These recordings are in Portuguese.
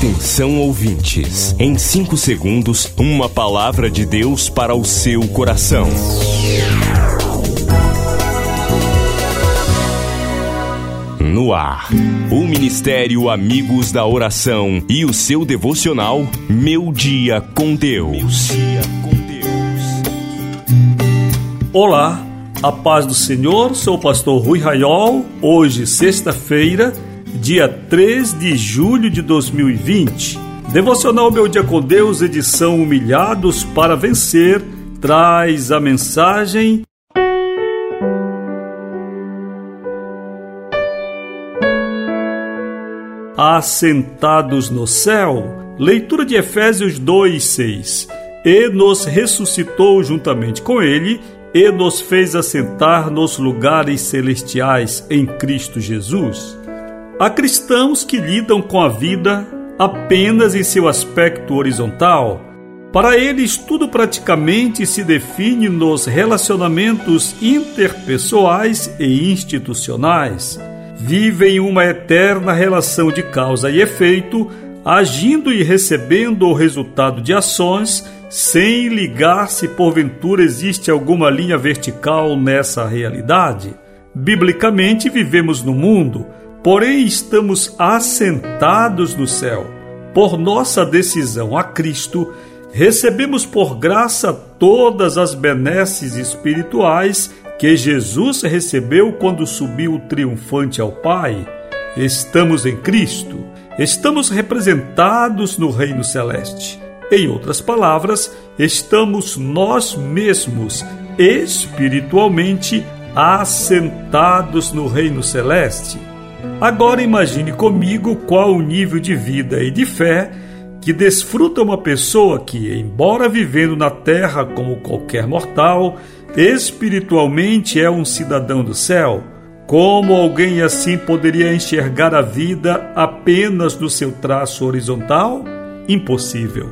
Atenção ouvintes, em 5 segundos, uma palavra de Deus para o seu coração. No ar, o Ministério Amigos da Oração e o seu devocional Meu Dia com Deus. Olá, a paz do Senhor, sou o pastor Rui Raiol, hoje, sexta-feira dia 3 de julho de 2020. Devocional Meu Dia com Deus, edição Humilhados para Vencer, traz a mensagem. Assentados no céu, leitura de Efésios 2, 6. E nos ressuscitou juntamente com Ele e nos fez assentar nos lugares celestiais em Cristo Jesus Há cristãos que lidam com a vida apenas em seu aspecto horizontal. Para eles, tudo praticamente se define nos relacionamentos interpessoais e institucionais. Vivem uma eterna relação de causa e efeito, agindo e recebendo o resultado de ações, sem ligar se porventura existe alguma linha vertical nessa realidade. Biblicamente, vivemos no mundo porém estamos assentados no céu. Por nossa decisão a Cristo, recebemos por graça todas as benesses espirituais que Jesus recebeu quando subiu triunfante ao Pai. Estamos em Cristo, estamos representados no Reino Celeste. Em outras palavras, estamos nós mesmos espiritualmente assentados no Reino Celeste. Agora imagine comigo qual o nível de vida e de fé que desfruta uma pessoa que, embora vivendo na terra como qualquer mortal, espiritualmente é um cidadão do céu. Como alguém assim poderia enxergar a vida apenas no seu traço horizontal? Impossível.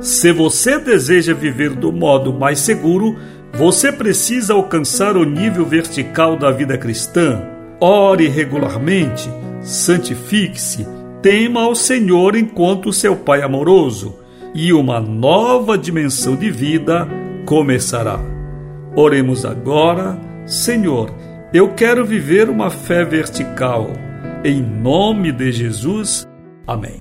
Se você deseja viver do modo mais seguro, você precisa alcançar o nível vertical da vida cristã ore regularmente, santifique-se, tema ao Senhor enquanto seu Pai amoroso, e uma nova dimensão de vida começará. Oremos agora, Senhor, eu quero viver uma fé vertical. Em nome de Jesus. Amém.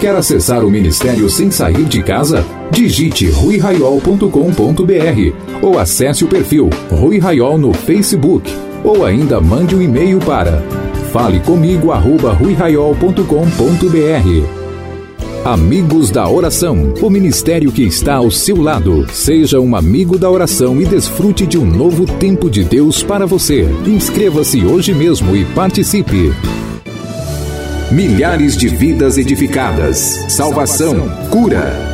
Quer acessar o ministério sem sair de casa? Digite ruiraiol.com.br ou acesse o perfil Rui Raiol no Facebook ou ainda mande um e-mail para falecomigo@ruiraiol.com.br. Amigos da Oração, o ministério que está ao seu lado. Seja um amigo da oração e desfrute de um novo tempo de Deus para você. Inscreva-se hoje mesmo e participe. Milhares de vidas edificadas, salvação, cura.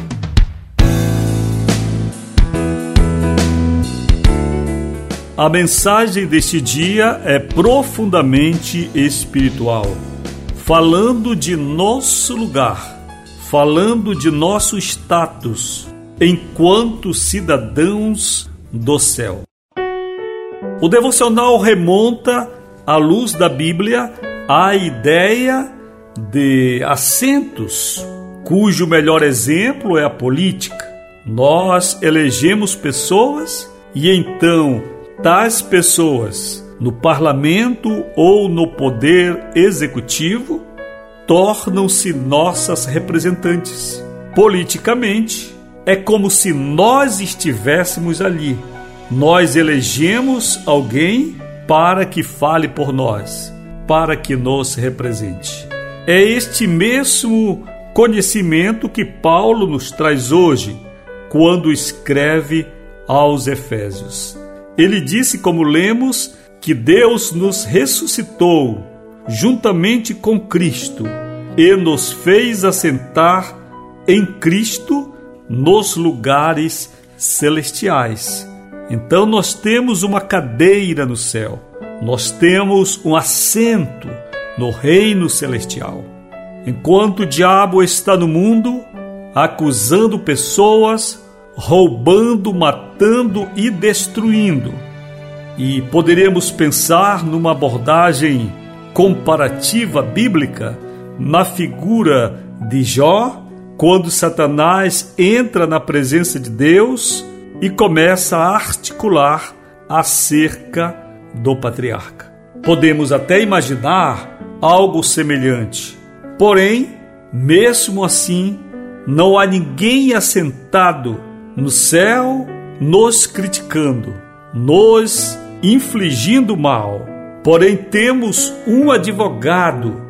A mensagem deste dia é profundamente espiritual, falando de nosso lugar, falando de nosso status enquanto cidadãos do céu. O devocional remonta, à luz da Bíblia, à ideia de assentos, cujo melhor exemplo é a política. Nós elegemos pessoas e então tais pessoas no parlamento ou no poder executivo tornam-se nossas representantes. Politicamente, é como se nós estivéssemos ali. Nós elegemos alguém para que fale por nós, para que nos represente. É este mesmo conhecimento que Paulo nos traz hoje quando escreve aos Efésios. Ele disse, como lemos, que Deus nos ressuscitou juntamente com Cristo e nos fez assentar em Cristo nos lugares celestiais. Então nós temos uma cadeira no céu, nós temos um assento no reino celestial. Enquanto o diabo está no mundo, acusando pessoas, roubando, matando e destruindo. E poderíamos pensar numa abordagem comparativa bíblica na figura de Jó, quando Satanás entra na presença de Deus e começa a articular acerca do patriarca. Podemos até imaginar algo semelhante. Porém, mesmo assim, não há ninguém assentado no céu nos criticando, nos infligindo mal. Porém, temos um advogado,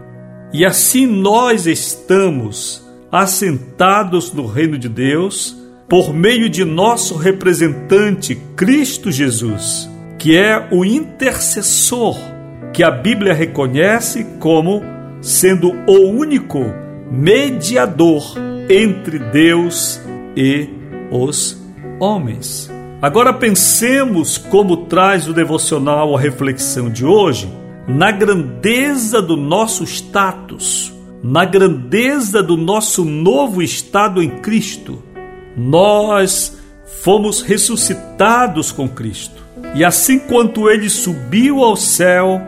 e assim nós estamos assentados no reino de Deus por meio de nosso representante Cristo Jesus, que é o intercessor que a Bíblia reconhece como sendo o único mediador entre Deus e os homens. Agora pensemos como traz o devocional a reflexão de hoje na grandeza do nosso status, na grandeza do nosso novo estado em Cristo. Nós fomos ressuscitados com Cristo. E assim quanto ele subiu ao céu,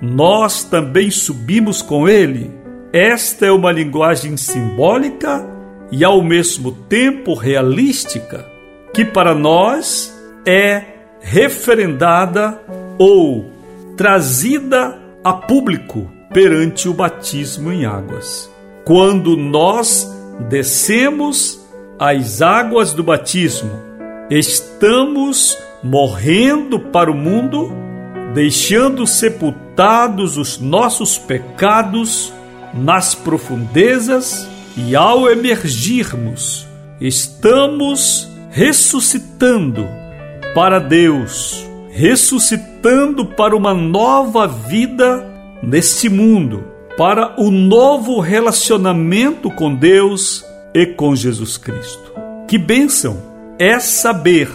nós também subimos com ele. Esta é uma linguagem simbólica e ao mesmo tempo realística, que para nós é referendada ou trazida a público perante o batismo em águas. Quando nós descemos as águas do batismo, estamos morrendo para o mundo, deixando sepultados os nossos pecados nas profundezas e ao emergirmos, estamos ressuscitando para Deus, ressuscitando para uma nova vida neste mundo, para o novo relacionamento com Deus e com Jesus Cristo. Que bênção é saber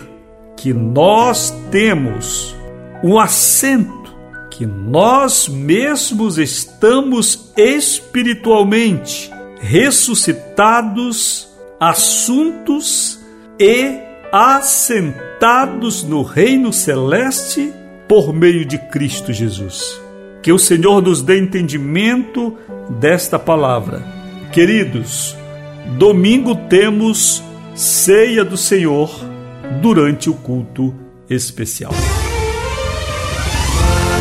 que nós temos um assento, que nós mesmos estamos espiritualmente ressuscitados, assuntos e assentados no reino celeste por meio de Cristo Jesus. Que o Senhor nos dê entendimento desta palavra. Queridos, domingo temos ceia do Senhor durante o culto especial.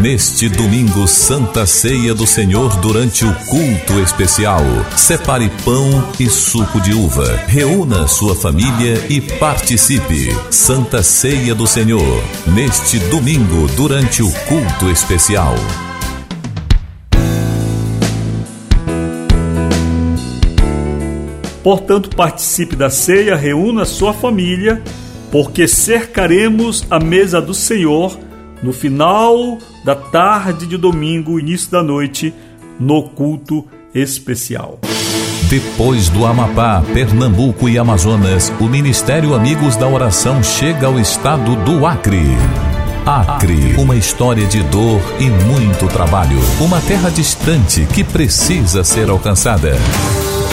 Neste domingo, Santa Ceia do Senhor durante o culto especial. Separe pão e suco de uva. Reúna sua família e participe. Santa Ceia do Senhor. Neste domingo, durante o culto especial. Portanto, participe da ceia, reúna sua família, porque cercaremos a mesa do Senhor no final da tarde de domingo, início da noite, no culto especial. Depois do Amapá, Pernambuco e Amazonas, o Ministério Amigos da Oração chega ao estado do Acre. Acre, uma história de dor e muito trabalho. Uma terra distante que precisa ser alcançada.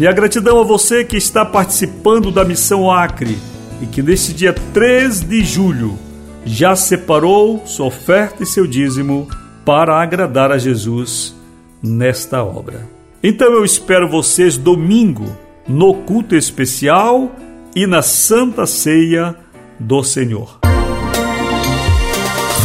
Minha gratidão a você que está participando da Missão Acre e que neste dia 3 de julho já separou sua oferta e seu dízimo para agradar a Jesus nesta obra. Então eu espero vocês domingo no culto especial e na Santa Ceia do Senhor.